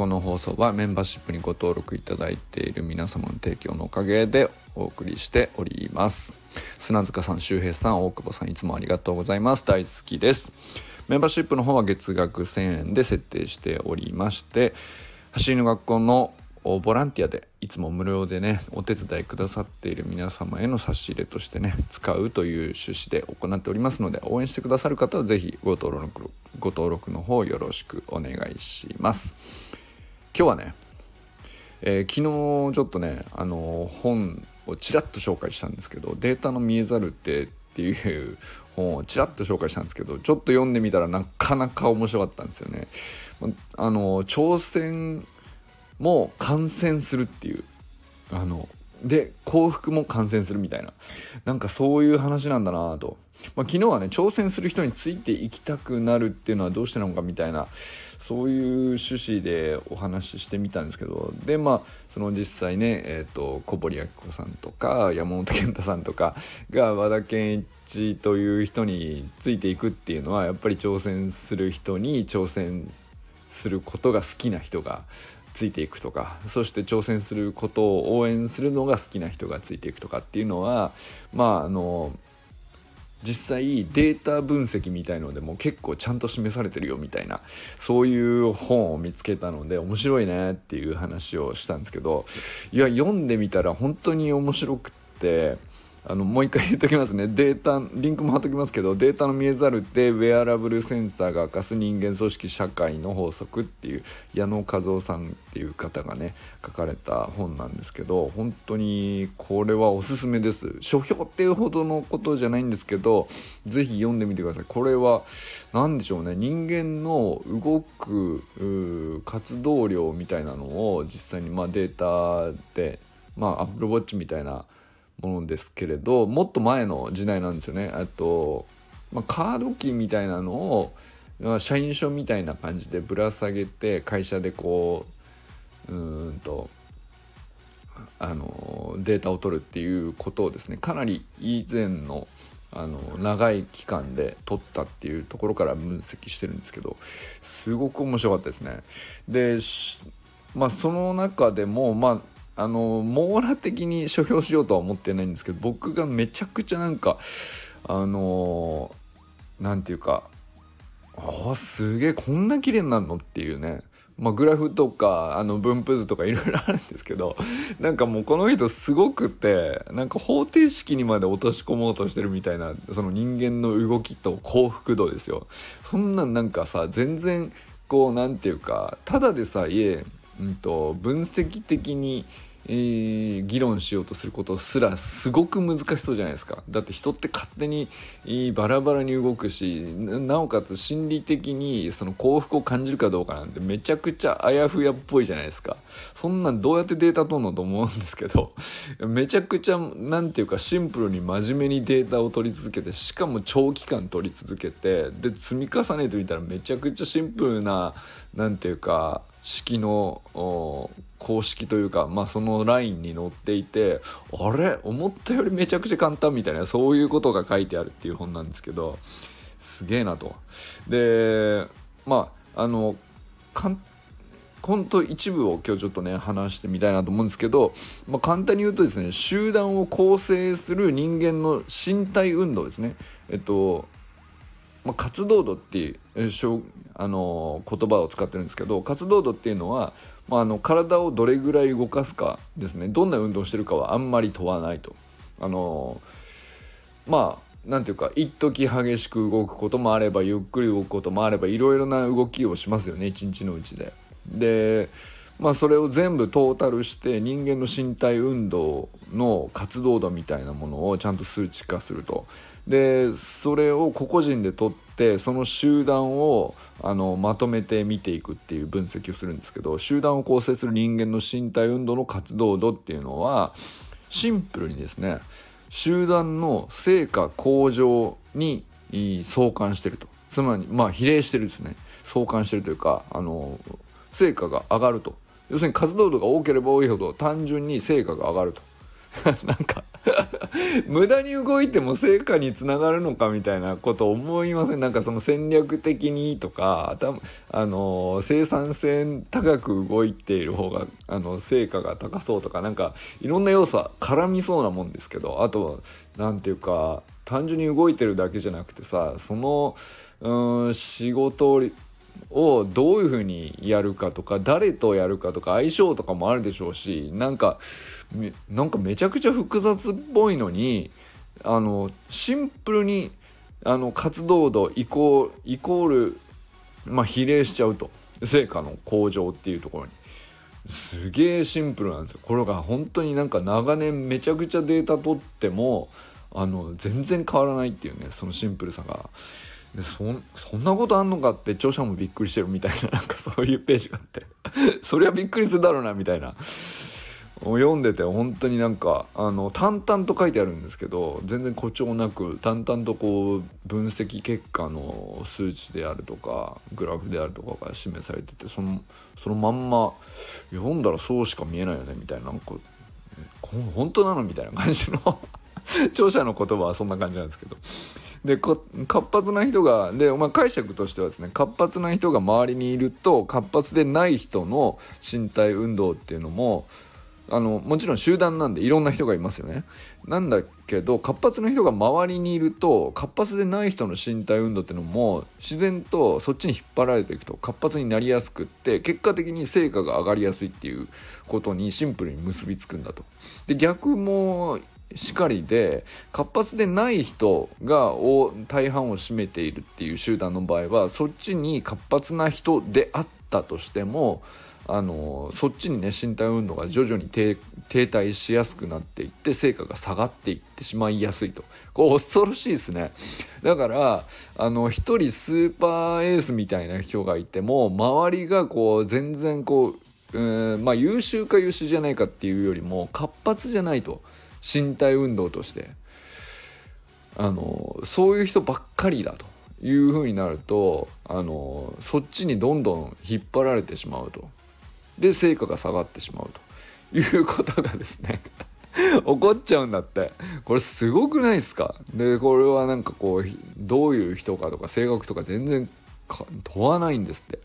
この放送はメンバーシップにご登録いただいている皆様の提供のおかげでお送りしております。砂塚さん周平さん大久保さんいつもありがとうございます。大好きです。メンバーシップの方は月額1000円で設定しておりまして走りの学校のボランティアでいつも無料でねお手伝いくださっている皆様への差し入れとしてね使うという趣旨で行っておりますので応援してくださる方は是非ご登録ご登録の方よろしくお願いします。今日はね、えー、昨日ちょっとねあの本をちらっと紹介したんですけど「データの見えざるって」っていう 本をちらっと紹介したんですけどちょっと読んでみたらなかなか面白かったんですよね。あの挑戦も感染するっていうあので幸福も感染するみたいな。なんかそういう話なんだなと、まあ、昨日はね挑戦する人についていきたくなるっていうのはどうしてなのかみたいなそういう趣旨でお話ししてみたんですけど。でまあその実際ねえっ、ー、と小堀明子さんとか山本健太さんとかが和田健一という人についていくっていうのはやっぱり挑戦する人に挑戦することが好きな人がついていくとかそして挑戦することを応援するのが好きな人がついていくとかっていうのはまああの実際データ分析みたいのでも結構ちゃんと示されてるよみたいなそういう本を見つけたので面白いねっていう話をしたんですけどいや読んでみたら本当に面白くってあのもう一回言っときますね。データリンクも貼っときますけどデータの見えざるってウェアラブルセンサーが明かす人間組織社会の法則っていう矢野和夫さんっていう方がね書かれた本なんですけど本当にこれはおすすめです。書評っていうほどのことじゃないんですけど是非読んでみてください。これは何でしょうね。人間の動く活動量みたいなのを実際にまあデータでまあアップルウォッチみたいなものですけれどもっと前の時代なんですよね。あと、まあ、カードキーみたいなのを、まあ、社員証みたいな感じでぶら下げて会社でこううんとあのデータを取るっていうことをですねかなり以前のあの長い期間で取ったっていうところから分析してるんですけどすごく面白かったですね。でまあその中でもまああの網羅的に書評しようとは思ってないんですけど僕がめちゃくちゃなんかあの何て言うかあすげえこんな綺麗になるのっていうね。まあ、グラフとかあの分布図とかいろいろあるんですけどなんかもうこの人すごくてなんか方程式にまで落とし込もうとしてるみたいなその人間の動きと幸福度ですよ。そんなんなんかさ全然こう何て言うかただでさえ、うんと分析的にえー、議論しようとすることすらすごく難しそうじゃないですか。だって人って勝手に、バラバラに動くしなおかつ心理的にその幸福を感じるかどうかなんてめちゃくちゃあやふやっぽいじゃないですか。そんなんどうやってデータ取るのと思うんですけど めちゃくちゃ何ていうかシンプルに真面目にデータを取り続けてしかも長期間取り続けてで積み重ねてみたらめちゃくちゃシンプルな何ていうか式の公式というか、まあ、そのラインに載っていてあれ？思ったよりめちゃくちゃ簡単みたいなそういうことが書いてあるっていう本なんですけどすげえなと。でまああの本当一部を今日ちょっとね話してみたいなと思うんですけど、まあ、簡単に言うとですね集団を構成する人間の身体運動ですねえっとまあ、活動度っていうあの言葉を使ってるんですけど活動度っていうのは、まあ、あの体をどれぐらい動かすかですねどんな運動してるかはあんまり問わないと。あのまあなんていうか一時激しく動くこともあればゆっくり動くこともあればいろいろな動きをしますよね一日のうちで。でまあそれを全部トータルして人間の身体運動の活動度みたいなものをちゃんと数値化すると。でそれを個々人で取ってその集団をあのまとめて見ていくっていう分析をするんですけど集団を構成する人間の身体運動の活動度っていうのはシンプルにですね集団の成果向上に相関してると。つまりまあ比例してるですね。相関してるというかあの成果が上がると。要するに活動度が多ければ多いほど単純に成果が上がると。なんか 無駄に動いても成果につながるのかみたいなこと思いません？なんかその戦略的にとかあの生産性高く動いている方があの成果が高そうとかなんかいろんな要素は絡みそうなもんですけどあと何ていうか単純に動いてるだけじゃなくてさそのうん仕事をどういうふうにやるかとか誰とやるかとか相性とかもあるでしょうしなんかなんかめちゃくちゃ複雑っぽいのにあのシンプルにあの活動度イコール、まあ、比例しちゃうと。成果の向上っていうところに。すげえシンプルなんですよ。これが本当になんか長年めちゃくちゃデータ取ってもあの全然変わらないっていうねそのシンプルさが。そそんなことあんのかって著者もびっくりしてるみたいな なんかそういうページがあって。そりゃびっくりするだろうなみたいな。読んでて本当になんかあの淡々と書いてあるんですけど全然誇張なく淡々とこう分析結果の数値であるとかグラフであるとかが示されててそのそのまんま読んだらそうしか見えないよねみたいな。なんか本当なの？みたいな感じの。著者の言葉はそんな感じなんですけど。で活発な人がで、まあ、解釈としてはですね活発な人が周りにいると活発でない人の身体運動っていうのもあのもちろん集団なんでいろんな人がいますよね。なんだけど活発な人が周りにいると活発でない人の身体運動っていうのも自然とそっちに引っ張られていくと活発になりやすくって結果的に成果が上がりやすいっていうことにシンプルに結びつくんだと。で逆もしかりで活発でない人が大半を占めているっていう集団の場合はそっちに活発な人であったとしてもあのそっちにね身体運動が徐々に停滞しやすくなっていって成果が下がっていってしまいやすいとこう恐ろしいですねだからあの一人スーパーエースみたいな人がいても周りがこう全然こううんまあ優秀か優秀じゃないかっていうよりも活発じゃないと。身体運動として。あのそういう人ばっかりだというふうになるとあのそっちにどんどん引っ張られてしまうと。で成果が下がってしまうと。いうことがですね 起こっちゃうんだって。これすごくないですか？でこれはなんかこうどういう人かとか性格とか全然問わないんですって。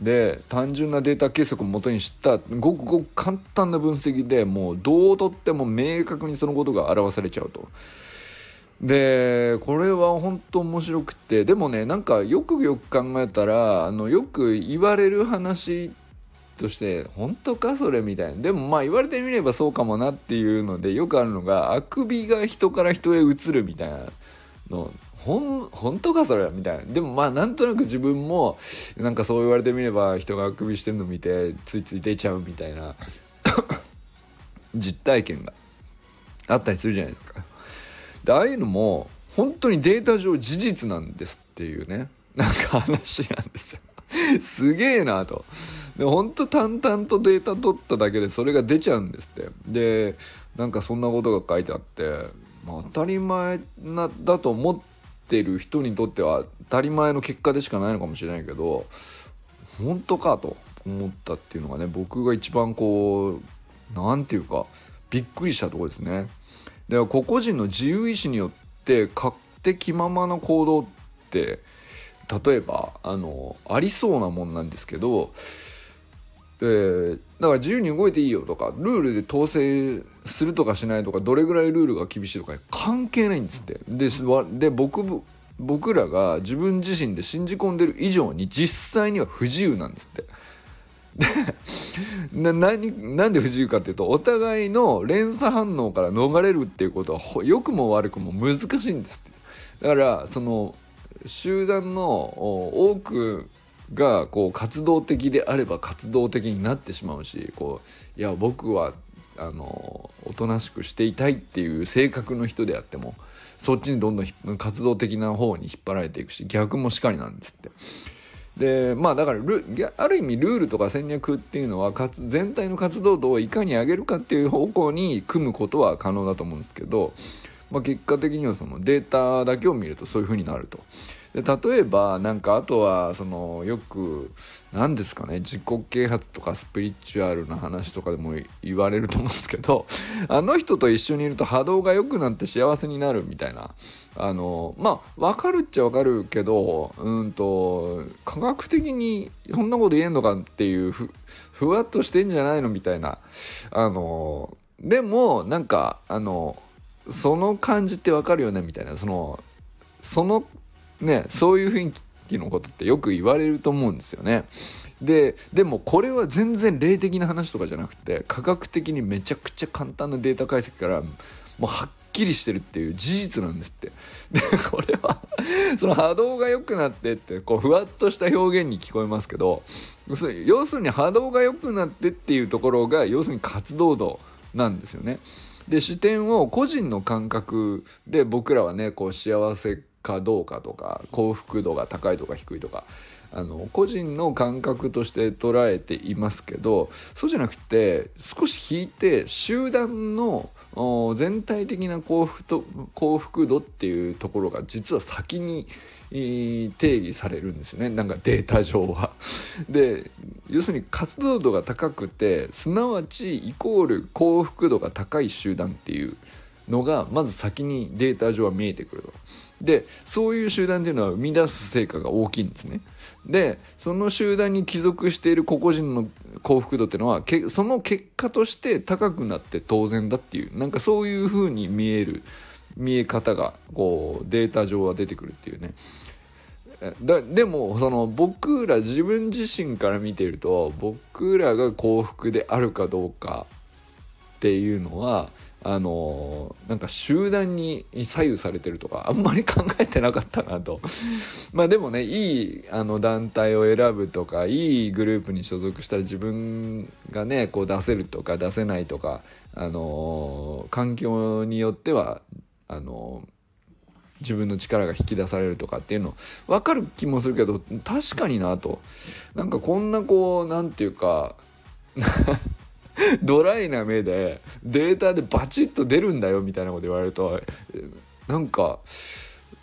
で単純なデータ計測をもとにしたごくごく簡単な分析でもうどうとっても明確にそのことが表されちゃうと。でこれは本当面白くてでもねなんかよくよく考えたらあのよく言われる話として本当かそれみたいなでもまあ言われてみればそうかもなっていうのでよくあるのがあくびが人から人へ移るみたいなのほん本当かそれみたいなでもまあなんとなく自分もなんかそう言われてみれば人があくびしてるの見てついつい出ちゃうみたいな実体験があったりするじゃないですか。でああいうのも本当にデータ上事実なんですっていうねなんか話なんですよ。すげえなと。で本当淡々とデータ取っただけでそれが出ちゃうんですって。でなんかそんなことが書いてあって、まあ、当たり前なだと思っててる人にとっては当たり前の結果でしかないのかもしれないけど本当かと思ったっていうのがね僕が一番こう何て言うかびっくりしたとこですね。で個々人の自由意志によって勝手気ままな行動って例えばあのありそうなもんなんですけどえ、だから自由に動いていいよとかルールで統制するとかしないとかどれぐらいルールが厳しいとか関係ないんですってでで僕僕らが自分自身で信じ込んでる以上に実際には不自由なんですって。でな何なんで不自由かっていうとお互いの連鎖反応から逃れるっていうことは良くも悪くも難しいんですってだからその集団の多くがこう活動的であれば活動的になってしまうしこういや僕はあのおとなしくしていたいっていう性格の人であってもそっちにどんどん活動的な方に引っ張られていくし逆もしかりなんですって。でまあだからある意味ルールとか戦略っていうのは全体の活動度をいかに上げるかっていう方向に組むことは可能だと思うんですけどまあ、結果的にはそのデータだけを見るとそういう風になると。で例えばなんかあとはそのよく何ですかね自己啓発とかスピリチュアルな話とかでも言われると思うんですけどあの人と一緒にいると波動が良くなって幸せになるみたいなあのまあ分かるっちゃ分かるけどうんと科学的にそんなこと言えんのかっていうふふわっとしてんじゃないのみたいなあのでもなんかあのその感じって分かるよねみたいなそのそのねそういう雰囲気のことってよく言われると思うんですよね。ででもこれは全然霊的な話とかじゃなくて科学的にめちゃくちゃ簡単なデータ解析からもうはっきりしてるっていう事実なんですってでこれはその波動が良くなってってこうふわっとした表現に聞こえますけど要するに波動が良くなってっていうところが要するに活動度なんですよね。で視点を個人の感覚で僕らはねこう幸せかどうかとか幸福度が高いとか低いとかあの個人の感覚として捉えていますけどそうじゃなくて少し引いて集団の全体的な幸福と幸福度っていうところが実は先に定義されるんですよねなんかデータ上は。で要するに活動度が高くてすなわちイコール幸福度が高い集団っていうのがまず先にデータ上は見えてくると。でそういう集団っていうのは生み出す成果が大きいんですね。でその集団に帰属している個々人の幸福度っていうのはけその結果として高くなって当然だっていうなんかそういう風に見える見え方がこうデータ上は出てくるっていうね。だでもその僕ら自分自身から見てると僕らが幸福であるかどうかっていうのはあのなんか集団に左右されてるとかあんまり考えてなかったなと。まあでもねいいあの団体を選ぶとかいいグループに所属したら自分がねこう出せるとか出せないとかあの環境によってはあの自分の力が引き出されるとかっていうの分かる気もするけど確かになと。なんかこんなこう何て言うか ドライな目でデータでバチッと出るんだよみたいなこと言われるとなんか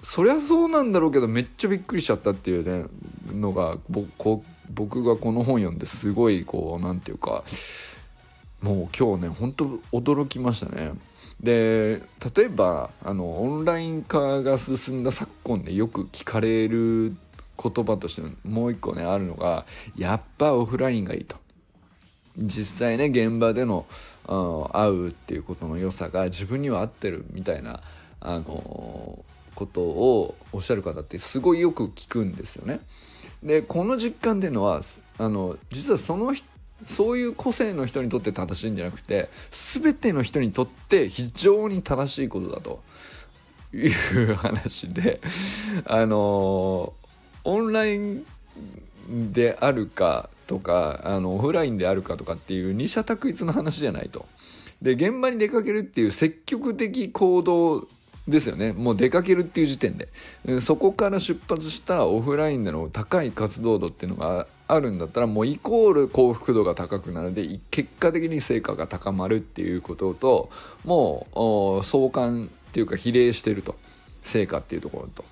そりゃそうなんだろうけどめっちゃびっくりしちゃったっていうねのが僕がこの本読んですごいこう何て言うかもう今日ねほんと驚きましたね。で例えばあのオンライン化が進んだ昨今でよく聞かれる言葉としてもう一個ねあるのがやっぱオフラインがいいと実際ね現場での会うっていうことの良さが自分には合ってるみたいなあのことをおっしゃる方ってすごいよく聞くんですよね。でこの実感っていうのはあの実はそのそういう個性の人にとって正しいんじゃなくて全ての人にとって非常に正しいことだという話であのオンラインであるかとかあのオフラインであるかとかっていう二者択一の話じゃないと。で現場に出かけるっていう積極的行動ですよねもう出かけるっていう時点でそこから出発したオフラインでの高い活動度っていうのがあるんだったらもうイコール幸福度が高くなるで結果的に成果が高まるっていうことともう相関っていうか比例してると成果っていうところと。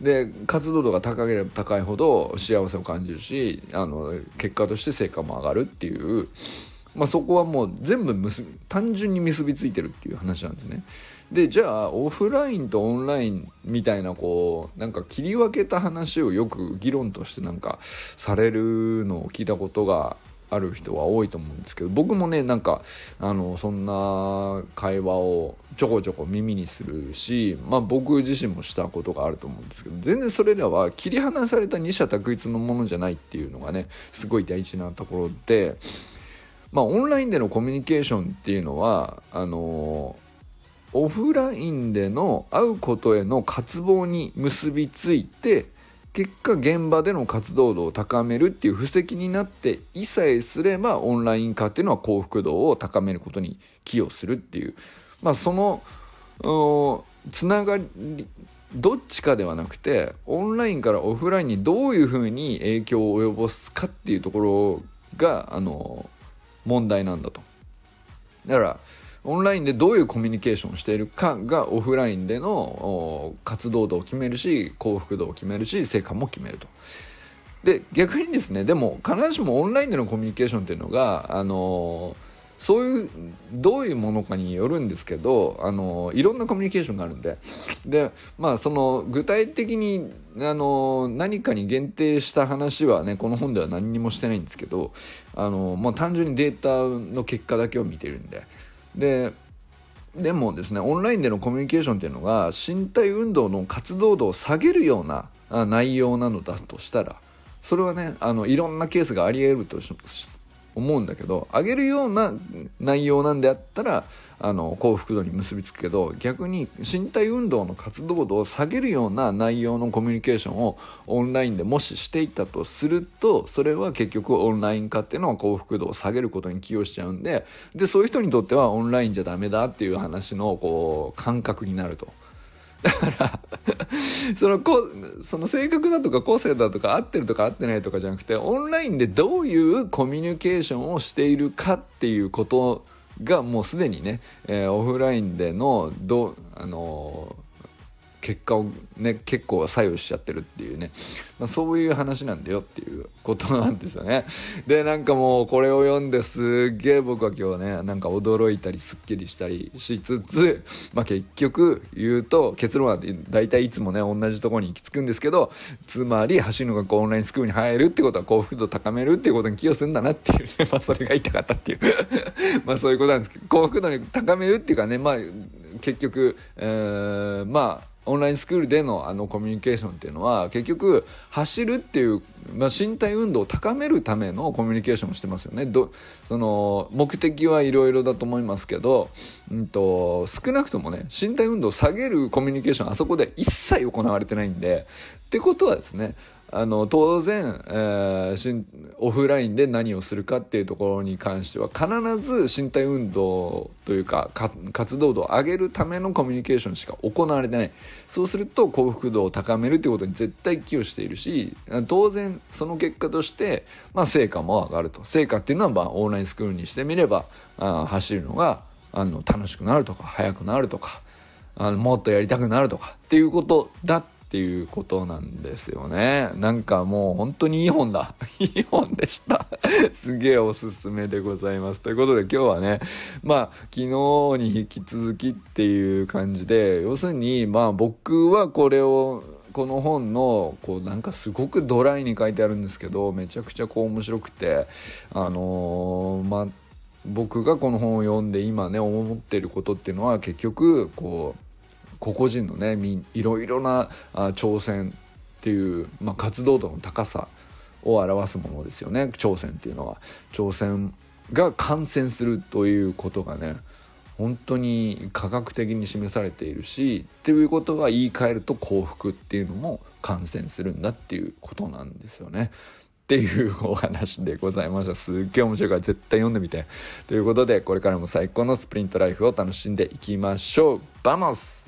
で活動度が高ければ高いほど幸せを感じるしあの結果として成果も上がるっていう、まあ、そこはもう全部結単純に結びついてるっていう話なんですね。でじゃあオフラインとオンラインみたいなこうなんか切り分けた話をよく議論としてなんかされるのを聞いたことがある人は多いと思うんですけど僕もねなんかあのそんな会話をちょこちょこ耳にするし、まあ、僕自身もしたことがあると思うんですけど全然それらは切り離された二者択一のものじゃないっていうのがねすごい大事なところで、まあ、オンラインでのコミュニケーションっていうのはあのオフラインでの会うことへの渇望に結びついて結果現場での活動度を高めるっていう布石になっていさえすればオンライン化っていうのは幸福度を高めることに寄与するっていうまあそのつながりどっちかではなくてオンラインからオフラインにどういうふうに影響を及ぼすかっていうところがあの問題なんだと。だからオンラインでどういうコミュニケーションをしているかがオフラインでの活動度を決めるし幸福度を決めるし成果も決めると。で逆にですねでも必ずしもオンラインでのコミュニケーションっていうのがあのそういうどういうものかによるんですけどあのいろんなコミュニケーションがあるんででまあその具体的にあの何かに限定した話はねこの本では何にもしてないんですけどあの、まあ、単純にデータの結果だけを見てるんでででもですねオンラインでのコミュニケーションっていうのが身体運動の活動度を下げるような内容なのだとしたらそれはねあのいろんなケースがありえると思うんだけど上げるような内容なんであったらあの幸福度に結びつくけど逆に身体運動の活動度を下げるような内容のコミュニケーションをオンラインでもししていたとするとそれは結局オンライン化っていうのは幸福度を下げることに寄与しちゃうんででそういう人にとってはオンラインじゃダメだっていう話のこう感覚になると。だからそのこその性格だとか個性だとか合ってるとか合ってないとかじゃなくてオンラインでどういうコミュニケーションをしているかっていうことがもうすでにね、えー、オフラインでのどあのー結果をね結構左右しちゃってるっていうね、まあ、そういう話なんだよっていうことなんですよね。でなんかもうこれを読んですっげえ僕は今日ねなんか驚いたりすっきりしたりしつつ、まあ、結局言うと結論は大体いつもね同じとこに行き着くんですけどつまり走るの学校オンラインスクールに入るってことは幸福度を高めるっていうことに寄与するんだなっていうね。まあそれが言いたかったっていう。まあそういうことなんですけど幸福度に高めるっていうかねまあ結局、えー、まあオンラインスクールでのあのコミュニケーションっていうのは結局走るっていう、まあ、身体運動を高めるためのコミュニケーションをしてますよね。どその目的はいろいろだと思いますけど、うんと、少なくともね身体運動を下げるコミュニケーションあそこで一切行われてないんでってことはですねあの当然、えー、オフラインで何をするかっていうところに関しては必ず身体運動というか活動度を上げるためのコミュニケーションしか行われてない。そうすると幸福度を高めるっていうことに絶対寄与しているし当然その結果として、まあ、成果も上がると。成果っていうのは、まあ、オンラインスクールにしてみればあ走るのがあの楽しくなるとか速くなるとかあのもっとやりたくなるとかっていうことだっていうことなんですよね。なんかもう本当にいい本だ。いい本でした。すげえおすすめでございます。ということで今日はね、まあ昨日に引き続きっていう感じで、要するにまあ僕はこれをこの本のこうなんかすごくドライに書いてあるんですけどめちゃくちゃこう面白くてあの、まあ僕がこの本を読んで今ね思ってることっていうのは結局こう個々人のねいろいろなあ挑戦っていう、まあ、活動度の高さを表すものですよね挑戦っていうのは挑戦が感染するということがね本当に科学的に示されているしっていうことは言い換えると幸福っていうのも感染するんだっていうことなんですよね。っていうお話でございました。すっげえ面白いから絶対読んでみて。ということでこれからも最高のスプリントライフを楽しんでいきましょう。 Vamos